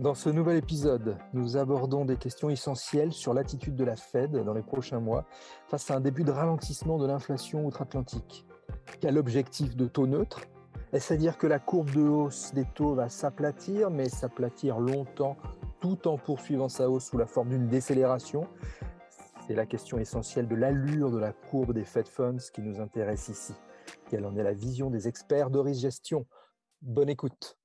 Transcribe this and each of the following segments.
Dans ce nouvel épisode, nous abordons des questions essentielles sur l'attitude de la Fed dans les prochains mois face à un début de ralentissement de l'inflation outre-Atlantique. Quel objectif de taux neutre? Est-ce à dire que la courbe de hausse des taux va s'aplatir, mais s'aplatir longtemps tout en poursuivant sa hausse sous la forme d'une décélération? C'est la question essentielle de l'allure de la courbe des Fed Funds qui nous intéresse ici. Quelle en est la vision des experts d'Oris Gestion Bonne écoute.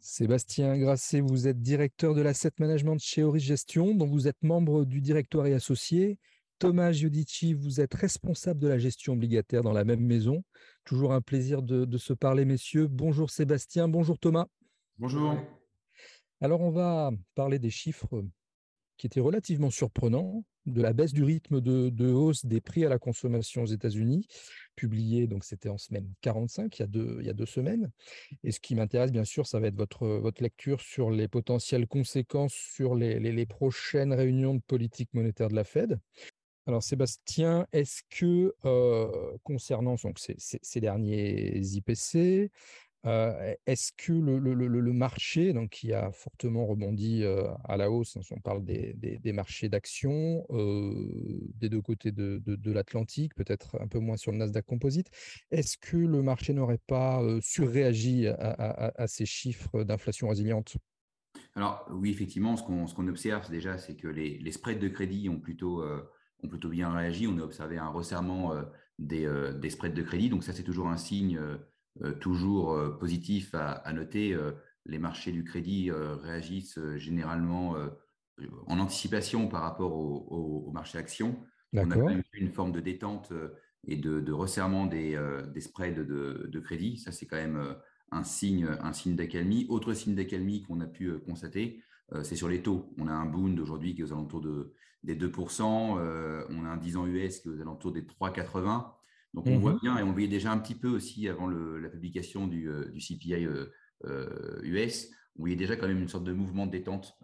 Sébastien Grasset, vous êtes directeur de l'asset management chez Oris Gestion, dont vous êtes membre du directoire et associé. Thomas Giudici, vous êtes responsable de la gestion obligataire dans la même maison. Toujours un plaisir de, de se parler, messieurs. Bonjour Sébastien, bonjour Thomas. Bonjour. Alors, on va parler des chiffres qui étaient relativement surprenants de la baisse du rythme de, hausse des prix à la consommation aux États-Unis, publié, donc c'était en semaine 45, il y, a deux, il y a deux semaines. Et ce qui m'intéresse, bien sûr, ça va être votre, votre lecture sur les potentielles conséquences sur les, les, prochaines réunions de politique monétaire de la Fed. Alors Sébastien, est-ce que euh, concernant donc, ces, ces, derniers IPC, est-ce que le, marché, donc, qui a fortement rebondi à la hausse, hein, on parle des, marchés d'actions des deux côtés de, l'Atlantique, peut-être un peu moins sur le Nasdaq Composite, est-ce que le marché n'aurait pas surréagi à, ces chiffres d'inflation résiliente? Alors oui, effectivement, ce qu'on observe déjà, c'est que les, spreads de crédit ont plutôt, bien réagi. On a observé un resserrement des, spreads de crédit, donc ça c'est toujours un signe toujours euh, positif à, noter. Euh, les marchés du crédit réagissent généralement en anticipation par rapport au, marché action. On a eu une forme de détente et de, resserrement des, spreads de, crédit. Ça, c'est quand même un signe, un signe d'accalmie. Autre signe d'accalmie qu'on a pu constater, c'est sur les taux. On a un Bund aujourd'hui qui est aux alentours de, des 2%. on a un 10 ans US qui est aux alentours des 3,80. Donc on voit mmh bien, et on voyait déjà un petit peu aussi avant la publication du, euh, CPI US, euh, euh, on voyait déjà quand même une sorte de mouvement de détente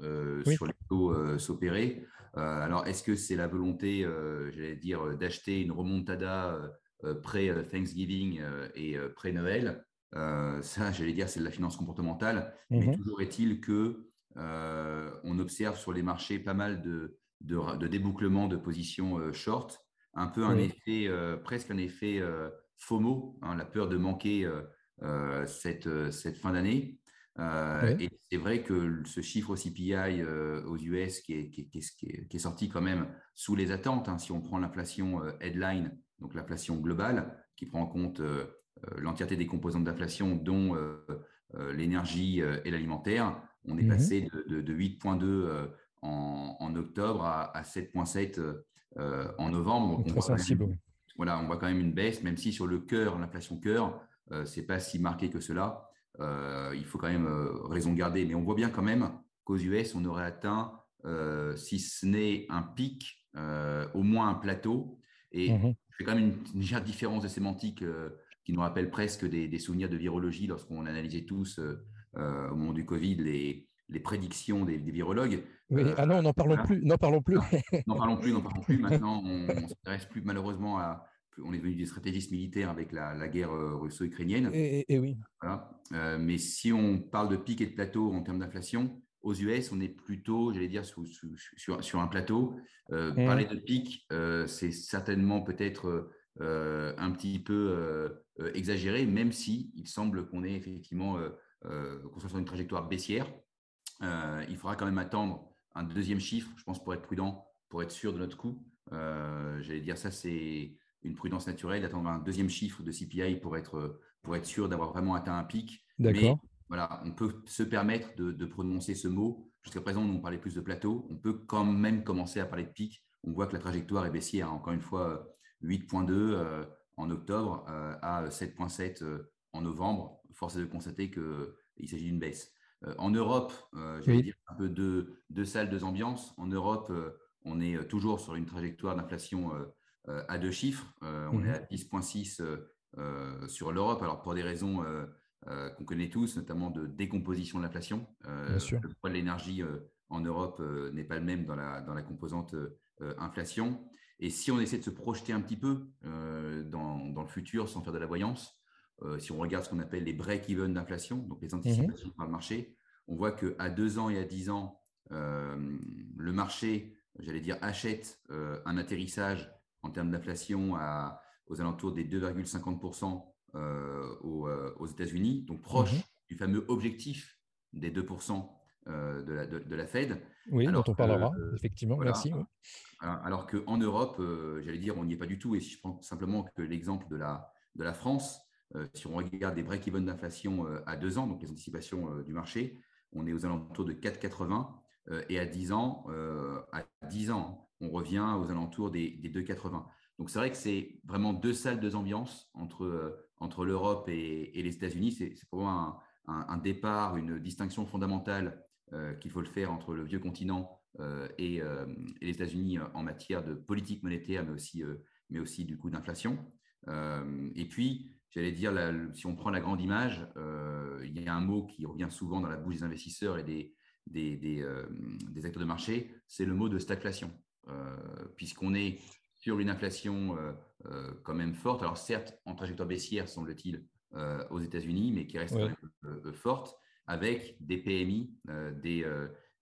sur les taux s'opérer. alors est-ce que c'est la volonté, j'allais dire, d'acheter une remontada pré-Thanksgiving et pré-Noël Ça, j'allais dire, c'est de la finance comportementale. Mais mmh toujours est-il que on observe sur les marchés pas mal de, de, de débouclement de positions short un peu un effet, euh, presque un effet euh, FOMO, hein, la peur de manquer euh, cette, cette fin d'année. Et c'est vrai que ce chiffre CPI aux US qui est, qui, est, qui, est, sorti quand même sous les attentes, hein, si on prend l'inflation headline, donc l'inflation globale, qui prend en compte l'entièreté des composantes d'inflation, dont l'énergie et l'alimentaire, on est mmh passé de, de, 8,2 en, en, octobre à, à 7,7 euh, en novembre. Très sensible. voilà, on voit quand même une baisse, même si sur le cœur, l'inflation cœur, euh, c'est pas si marqué que cela. Euh, il faut quand même raison garder. Mais on voit bien quand même qu'aux US, on aurait atteint, si ce n'est un pic, au moins un plateau. Et mmh je fais quand même une, légère différence de sémantique qui nous rappelle presque des, souvenirs de virologie lorsqu'on analysait tous au moment du Covid les, les prédictions des, virologues. Euh, ah non, n'en parlons plus, n'en parlons plus. n'en parlons plus, n'en parlons plus. Maintenant, on, ne s'intéresse plus malheureusement à. On est devenu des stratégistes militaires avec la, guerre euh, russo-ukrainienne. Et, oui. Euh, mais si on parle de pic et de plateau en termes d'inflation, aux US, on est plutôt, j'allais dire, sur, sur, un plateau. Mmh. Parler de pic, c'est certainement peut-être un petit peu exagéré, même si il semble qu'on est effectivement qu'on soit sur une trajectoire baissière. Euh, il faudra quand même attendre un deuxième chiffre, je pense, pour être prudent, pour être sûr de notre coût. Euh, j'allais dire ça, c'est une prudence naturelle d'attendre un deuxième chiffre de CPI pour être, pour être sûr d'avoir vraiment atteint un pic. D'accord. Voilà, on peut se permettre de, prononcer ce mot. Jusqu'à présent, on parlait plus de plateau. On peut quand même commencer à parler de pic. On voit que la trajectoire est baissière. Encore une fois, 8.2 euh, en octobre à 7.7 en novembre. Force est de constater qu'il s'agit d'une baisse. Euh, en Europe, euh, j'allais dire un peu deux, deux, salles, deux ambiances. En Europe, euh, on est toujours sur une trajectoire d'inflation à deux chiffres. On est à 10,6 mmh sur l'Europe. Alors, pour des raisons qu'on connaît tous, notamment de décomposition de l'inflation. le poids de l'énergie en Europe n'est pas le même dans la, dans la composante inflation. Et si on essaie de se projeter un petit peu dans, dans, le futur sans faire de la voyance, si on regarde ce qu'on appelle les break-even d'inflation, donc les anticipations par le marché, on voit qu'à deux ans et à dix ans, le marché, j'allais dire, achète un atterrissage en termes d'inflation aux alentours des 2,50% aux, aux États-Unis, donc proche mhm. du fameux objectif des 2% de, la, de, la Fed. Oui, dont on parlera, effectivement, merci. Alors qu'en Europe, j'allais dire, on n'y est pas du tout. Et si je prends simplement que l'exemple de la, de la France, si on regarde des break-even d'inflation à deux ans, donc les anticipations du marché, on est aux alentours de 4,80 et à 10 ans, à 10 ans, on revient aux alentours des, des 2,80. Donc c'est vrai que c'est vraiment deux salles, deux ambiances entre, entre l'Europe et, les États-Unis. C'est pour moi un, départ, une distinction fondamentale qu'il faut le faire entre le vieux continent et, les États-Unis en matière de politique monétaire, mais aussi, mais aussi du coup d'inflation. et puis, j'allais dire, si on prend la grande image, euh, il y a un mot qui revient souvent dans la bouche des investisseurs et des, des, euh, acteurs de marché, c'est le mot de stagflation. Euh, puisqu'on est sur une inflation quand même forte, alors certes en trajectoire baissière, semble-t-il, aux États-Unis, mais qui reste quand même forte, avec des PMI, des,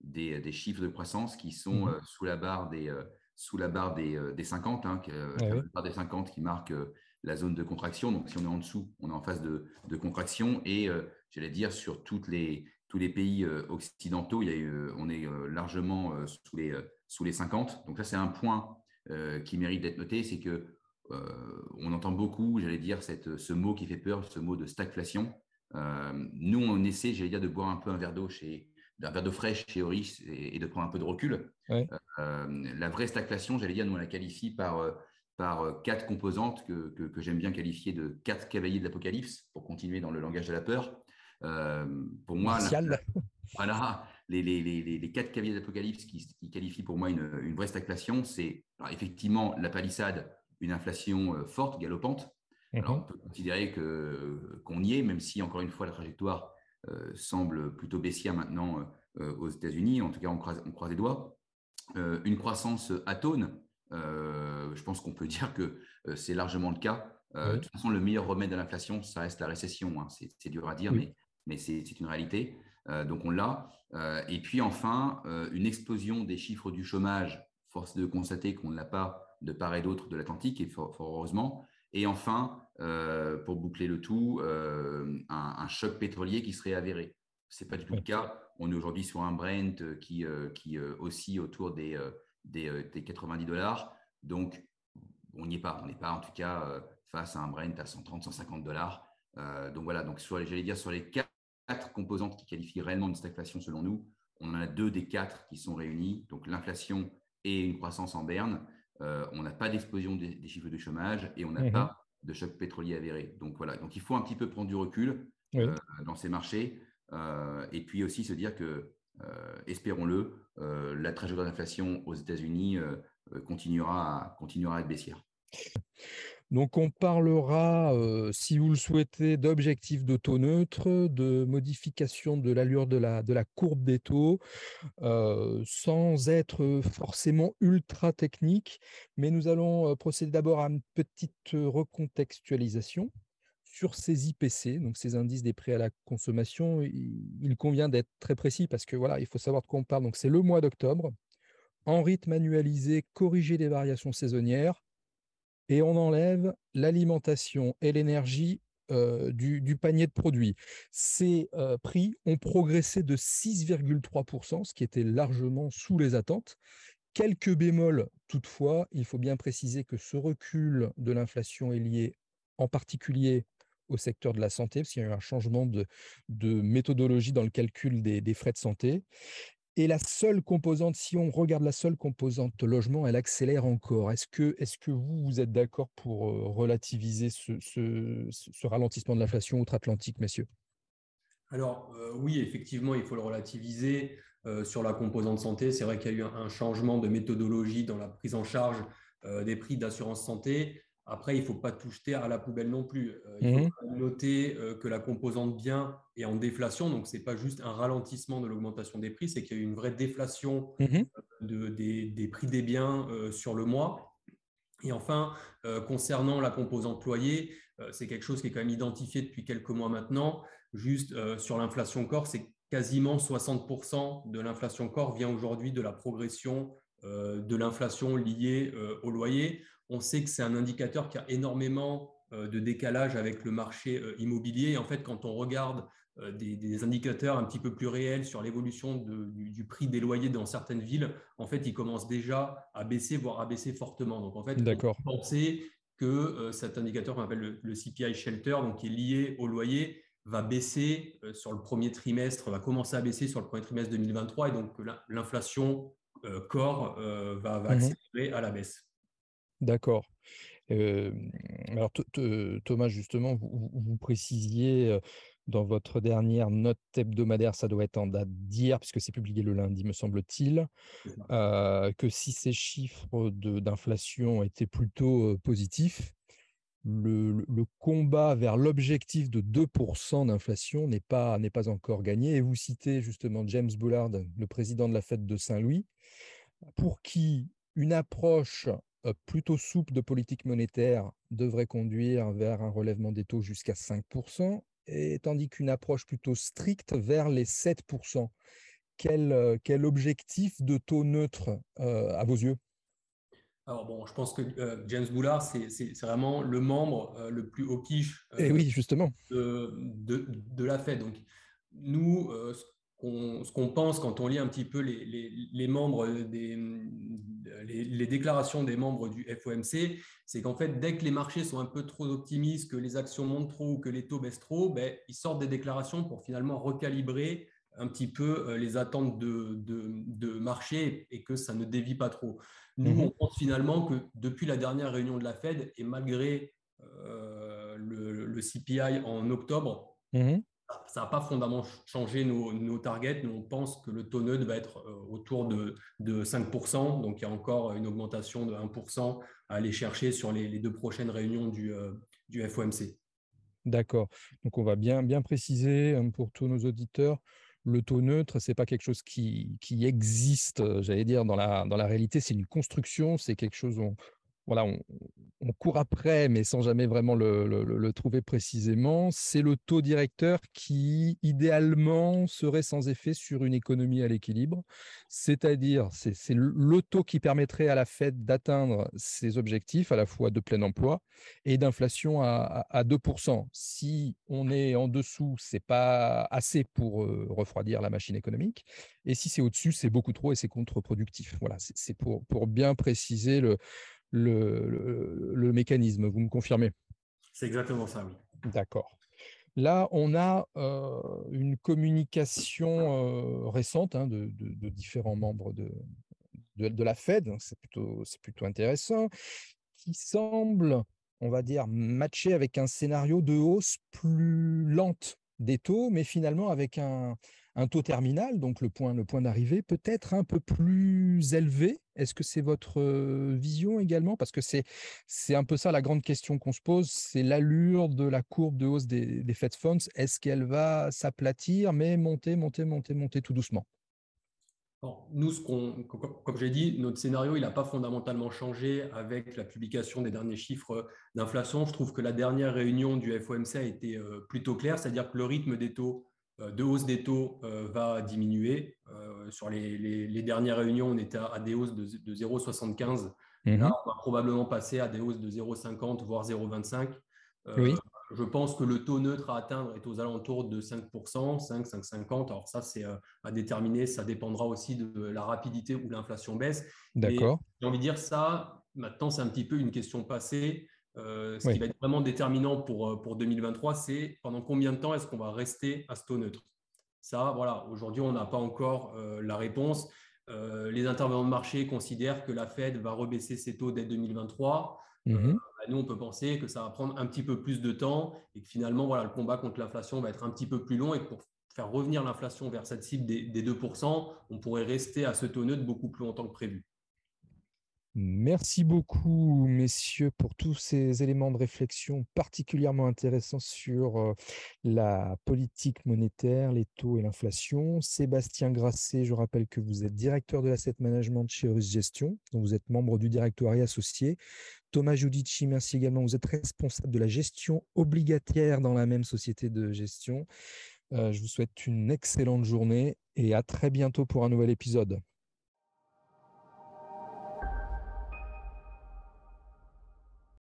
des, chiffres de croissance qui sont mmh. sous la barre des, sous la barre des, des 50, hein, la barre des 50 qui marque la zone de contraction. Donc, si on est en dessous, on est en phase de, contraction. Et euh, j'allais dire, sur toutes les, tous les pays euh, occidentaux, il y a eu, on est euh, largement sous, les, sous les 50. Donc, ça, c'est un point qui mérite d'être noté c'est que on entend beaucoup, j'allais dire, cette, ce mot qui fait peur, ce mot de stagflation. nous, on essaie, j'allais dire, de boire un peu un verre d'eau chez d'un verre d'eau fraîche chez Oris et, de prendre un peu de recul. la vraie stagflation, j'allais dire, nous on la qualifie par par euh, quatre composantes que, que, j'aime bien qualifier de quatre cavaliers de l'Apocalypse, pour continuer dans le langage de la peur. Euh, pour moi, voilà, les, les, les, les, quatre cavaliers de l'Apocalypse qui, qui, qualifient pour moi une, une vraie stagflation, c'est effectivement la palissade, une inflation euh, forte, galopante. Mhm. Alors, on peut considérer que, qu'on y est, même si, encore une fois, la trajectoire semble plutôt baissière maintenant aux États-Unis. En tout cas, on croise, on croise les doigts. une croissance atone, je pense qu'on peut dire que euh, c'est largement le cas. Euh, de toute façon, le meilleur remède à l'inflation, ça reste la récession. Hein. C'est dur à dire, mais, mais c'est une réalité. donc on l'a. et puis enfin, une explosion des chiffres du chômage. Force de constater qu'on ne l'a pas de part et d'autre de l'Atlantique, et fort, heureusement. Et enfin, pour boucler le tout, un, choc pétrolier qui serait avéré. Ce n'est pas du tout le cas. On est aujourd'hui sur un Brent qui, qui oscille autour des des, 90 euh, dollars. Donc, on n'y est pas. On n'est pas en tout cas euh, face à un Brent à 130, 150 dollars. Euh, donc voilà, donc j'allais dire sur les quatre, composantes qui qualifient réellement une stagflation selon nous, on en a deux des quatre qui sont réunis, donc l'inflation et une croissance en berne. on n'a pas d'explosion des, chiffres de chômage et on n'a mhm. pas de choc pétrolier avéré. Donc voilà, donc il faut un petit peu prendre du recul dans ces marchés et puis aussi se dire que espérons-le, euh, la trajectoire d'inflation aux États-Unis euh, continuera, à, continuera être baissière. Donc on parlera, si vous le souhaitez, d'objectifs de taux neutre, de modification de l'allure de la, de la courbe des taux, sans être forcément ultra technique. Mais nous allons procéder d'abord à une petite recontextualisation sur ces IPC, donc ces indices des prix à la consommation, il, convient d'être très précis parce que voilà, il faut savoir de quoi on parle. Donc c'est le mois d'octobre, en rythme annualisé, corrigé des variations saisonnières, et on enlève l'alimentation et l'énergie euh, du, panier de produits. Ces euh, prix ont progressé de 6,3%, ce qui était largement sous les attentes. Quelques bémols toutefois, il faut bien préciser que ce recul de l'inflation est lié en particulier au secteur de la santé, parce qu'il y a eu un changement de, méthodologie dans le calcul des, frais de santé. Et la seule composante, si on regarde la seule composante logement, elle accélère encore. Est-ce que, est que vous, vous êtes d'accord pour relativiser ce, ralentissement de l'inflation outre-Atlantique, messieurs? Alors oui, effectivement, il faut le relativiser. sur la composante santé, c'est vrai qu'il y a eu un, changement de méthodologie dans la prise en charge des prix d'assurance santé. Après, il ne faut pas tout jeter à la poubelle non plus. Euh, il faut mmh noter euh, que la composante bien est en déflation. Donc, ce n'est pas juste un ralentissement de l'augmentation des prix, c'est qu'il y a eu une vraie déflation mmh euh, des, prix des biens sur le mois. Et enfin, concernant la composante employée, c'est quelque chose qui est quand même identifié depuis quelques mois maintenant. Juste sur l'inflation corps, c'est quasiment 60% de l'inflation corps vient aujourd'hui de la progression de l'inflation liée au loyer. On sait que c'est un indicateur qui a énormément de décalage avec le marché immobilier. en fait, quand on regarde euh, des, indicateurs un petit peu plus réels sur l'évolution du, prix des loyers dans certaines villes, en fait, ils commencent déjà à baisser, voire à baisser fortement. Donc, en fait, on pensait que euh, cet indicateur qu'on appelle le, CPI Shelter, donc qui est lié au loyer, va baisser euh, sur le premier trimestre, va commencer à baisser sur le premier trimestre 2023, et donc l'inflation corps va, va mhm. accélérer à la baisse. D'accord. alors Thomas, justement, vous précisiez dans votre dernière note hebdomadaire, ça doit être en date d'hier, puisque c'est publié le lundi, me semble-t-il, euh, que si ces chiffres d'inflation étaient plutôt positifs, le, combat vers l'objectif de 2% d'inflation n'est pas, pas encore gagné. Et vous citez justement James Bullard, le président de la fête de Saint-Louis, pour qui une approche plutôt souple de politique monétaire devrait conduire vers un relèvement des taux jusqu'à 5%, et tandis qu'une approche plutôt stricte vers les 7%. Quel, euh, quel objectif de taux neutre euh, à vos yeux? Alors bon, je pense que euh, James Boulard, c'est vraiment le membre le plus au quiche et oui, justement. De, de, la Fed. Donc, nous, ce qu'on pense quand on lit un petit peu les, les, membres des les, déclarations des membres du FOMC, c'est qu'en fait, dès que les marchés sont un peu trop optimistes, que les actions montent trop ou que les taux baissent trop, ben, ils sortent des déclarations pour finalement recalibrer un petit peu euh, les attentes de, de, marché et que ça ne dévie pas trop. Nous, mhm. on pense finalement que depuis la dernière réunion de la Fed et malgré euh, le, CPI en octobre, mhm ça n'a pas fondamentalement changé nos, targets. Nous, on pense que le taux neutre va être euh, autour de, 5%. Donc, il y a encore une augmentation de 1% à aller chercher sur les, deux prochaines réunions du, euh, FOMC. D'accord. Donc, on va bien, préciser hein, pour tous nos auditeurs. Le taux neutre, ce n'est pas quelque chose qui, existe, euh, j'allais dire, dans la, dans la réalité. C'est une construction, c'est quelque chose, voilà, on, court après, mais sans jamais vraiment le, trouver précisément. C'est le taux directeur qui, idéalement, serait sans effet sur une économie à l'équilibre. C'est-à-dire, c'est le taux qui permettrait à la Fed d'atteindre ses objectifs, à la fois de plein emploi et d'inflation à, 2%. Si on est en dessous, c'est pas assez pour euh, refroidir la machine économique. Et si c'est au-dessus, c'est beaucoup trop et c'est contre-productif. Voilà, c'est pour, pour bien préciser le, le, mécanisme. Vous me confirmez? C'est exactement ça, oui. D'accord. Là, on a euh, une communication euh, récente hein, de, différents membres de, de, la Fed, c'est plutôt, plutôt intéressant, qui semble, on va dire, matcher avec un scénario de hausse plus lente des taux, mais finalement avec un, un taux terminal, donc le point, le point d'arrivée, peut-être un peu plus élevé. Est-ce que c'est votre vision également? Parce que c'est, un peu ça la grande question qu'on se pose, c'est l'allure de la courbe de hausse des, Fed Funds. Est-ce qu'elle va s'aplatir, mais monter, monter, monter, monter tout doucement? Nous, comme j'ai dit, notre scénario, il n'a pas fondamentalement changé avec la publication des derniers chiffres d'inflation. Je trouve que la dernière réunion du FOMC a été plutôt claire, c'est-à-dire que le rythme des taux de hausse des taux euh, va diminuer. Euh, sur les, dernières réunions, on était à, des hausses de, 0,75. Mhm. Là, on va probablement passer à des hausses de 0,50, voire 0,25. oui. Je pense que le taux neutre à atteindre est aux alentours de 5%, 5, 5,50. Alors ça, c'est à déterminer. Ça dépendra aussi de la rapidité où l'inflation baisse. D'accord. J'ai envie de dire ça, maintenant, c'est un petit peu une question passée. Euh, ce qui va être vraiment déterminant pour, euh, pour 2023, c'est pendant combien de temps est-ce qu'on va rester à ce taux neutre? Ça, voilà, aujourd'hui, on n'a pas encore euh, la réponse. les intervenants de marché considèrent que la Fed va rebaisser ses taux dès 2023. Mmh bah, nous, on peut penser que ça va prendre un petit peu plus de temps et que finalement, voilà, le combat contre l'inflation va être un petit peu plus long et que pour faire revenir l'inflation vers cette cible des, des 2%, on pourrait rester à ce taux neutre beaucoup plus longtemps que prévu. Merci beaucoup, messieurs, pour tous ces éléments de réflexion particulièrement intéressants sur la politique monétaire, les taux et l'inflation. Sébastien Grasset, je rappelle que vous êtes directeur de l'asset management chez Eurus Gestion, dont vous êtes membre du directoire associé. Thomas Giudici, merci également. Vous êtes responsable de la gestion obligataire dans la même société de gestion. je vous souhaite une excellente journée et à très bientôt pour un nouvel épisode.